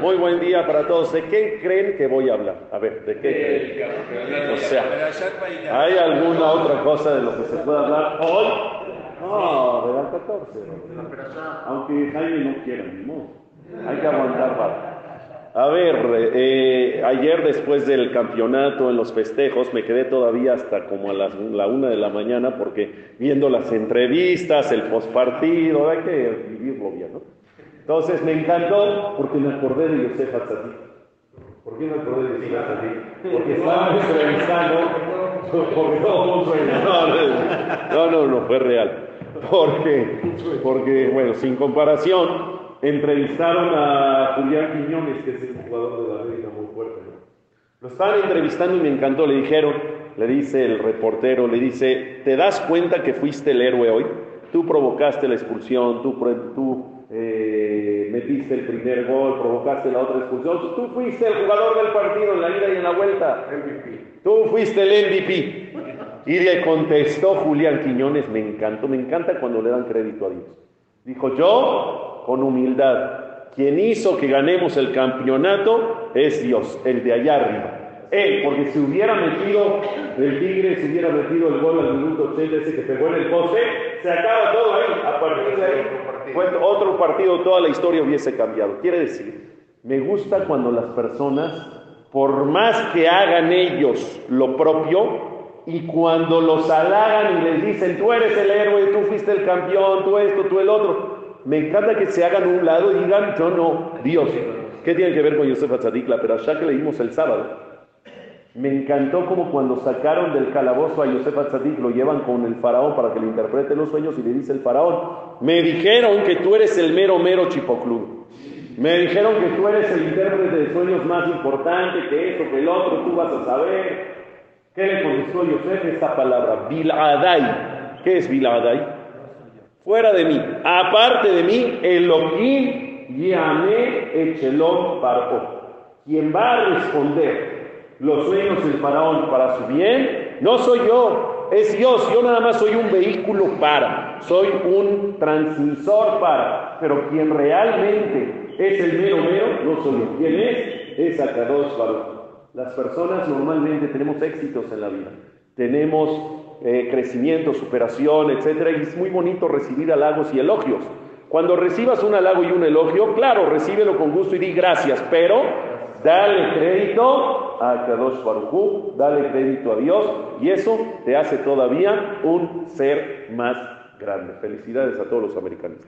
Muy buen día para todos. ¿De qué creen que voy a hablar? A ver, ¿de qué creen? O sea, ¿hay alguna otra cosa de lo que se pueda hablar hoy? No, de la 14. Aunque Jaime no quiera, ni modo. Hay que aguantar para. A ver, eh, ayer después del campeonato en los festejos me quedé todavía hasta como a las, la una de la mañana porque viendo las entrevistas, el postpartido, hay que vivirlo bien, ¿no? Entonces me encantó porque me acordé de Yosef Atzadik. ¿Por qué me acordé de Yosef Atzadik? Porque estábamos entrevistando, porque no, no, no, no, fue real. Porque, porque, bueno, sin comparación, entrevistaron a Julián Quiñones, que es el jugador de la América muy fuerte. Lo estaban entrevistando y me encantó. Le dijeron, le dice el reportero, le dice, ¿te das cuenta que fuiste el héroe hoy? Tú provocaste la expulsión, tú, tú eh, metiste el primer gol, provocaste la otra expulsión. Tú fuiste el jugador del partido en la ida y en la vuelta. Tú fuiste el MVP. Y le contestó Julián Quiñones, me encantó, me encanta cuando le dan crédito a Dios. Dijo, yo, con humildad, quien hizo que ganemos el campeonato es Dios, el de allá arriba. Él, porque si hubiera metido el Tigre, si hubiera metido el gol al minuto 80 ese que pegó en el poste, se acaba todo ahí. A partir de ahí, otro partido, toda la historia hubiese cambiado. Quiere decir, me gusta cuando las personas, por más que hagan ellos lo propio, y cuando los halagan y les dicen, tú eres el héroe, tú fuiste el campeón, tú esto, tú el otro, me encanta que se hagan un lado y digan, yo no, Dios. ¿Qué tiene que ver con Yosef Atzadik, la perashá que leímos el sábado? Me encantó como cuando sacaron del calabozo a Yosef Atzadik, lo llevan con el faraón para que le interprete los sueños y le dice el faraón, me dijeron que tú eres el mero mero chipocludo. Me dijeron que tú eres el intérprete de sueños más importante que esto, que el otro, tú vas a saber. ¿Qué le contestó Yosef? Esta palabra, Biladai. ¿Qué es Biladai? Fuera de mí, aparte de mí, Elohim Yane Echelon Paro. Quien va a responder los sueños del faraón para su bien, no soy yo, es Dios. Yo nada más soy un vehículo para, soy un transmisor para, pero quien realmente es el mero mero, no soy yo. ¿Quién es? Es Akadosh Baruch. Las personas normalmente tenemos éxitos en la vida, tenemos eh, crecimiento, superación, etcétera, y es muy bonito recibir halagos y elogios. Cuando recibas un halago y un elogio, claro, recíbelo con gusto y di gracias, pero dale crédito a Kadosh Baruj dale crédito a Dios, y eso te hace todavía un ser más grande. Felicidades a todos los americanos.